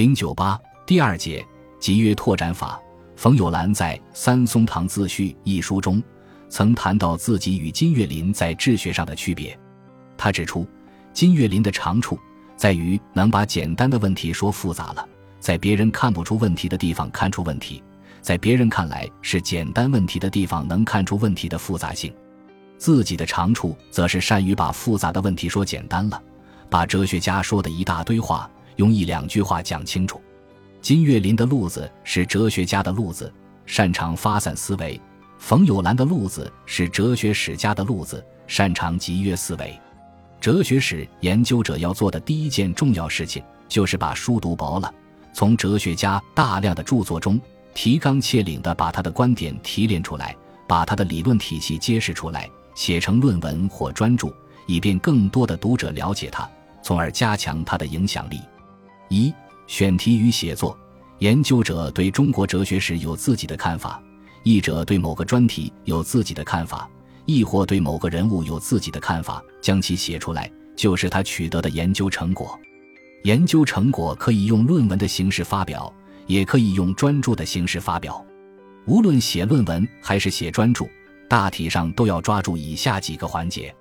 零九八第二节集约拓展法。冯友兰在《三松堂自序》一书中，曾谈到自己与金岳霖在治学上的区别。他指出，金岳霖的长处在于能把简单的问题说复杂了，在别人看不出问题的地方看出问题，在别人看来是简单问题的地方能看出问题的复杂性。自己的长处则是善于把复杂的问题说简单了，把哲学家说的一大堆话用一两句话讲清楚。金岳霖的路子是哲学家的路子，擅长发散思维；冯友兰的路子是哲学史家的路子，擅长集约思维。哲学史研究者要做的第一件重要事情，就是把书读薄了，从哲学家大量的著作中提纲挈领地把他的观点提炼出来，把他的理论体系揭示出来，写成论文或专著，以便更多的读者了解他，从而加强他的影响力。一选题与写作，研究者对中国哲学史有自己的看法，译者对某个专题有自己的看法，亦或对某个人物有自己的看法，将其写出来，就是他取得的研究成果。研究成果可以用论文的形式发表，也可以用专著的形式发表。无论写论文还是写专著，大体上都要抓住以下几个环节：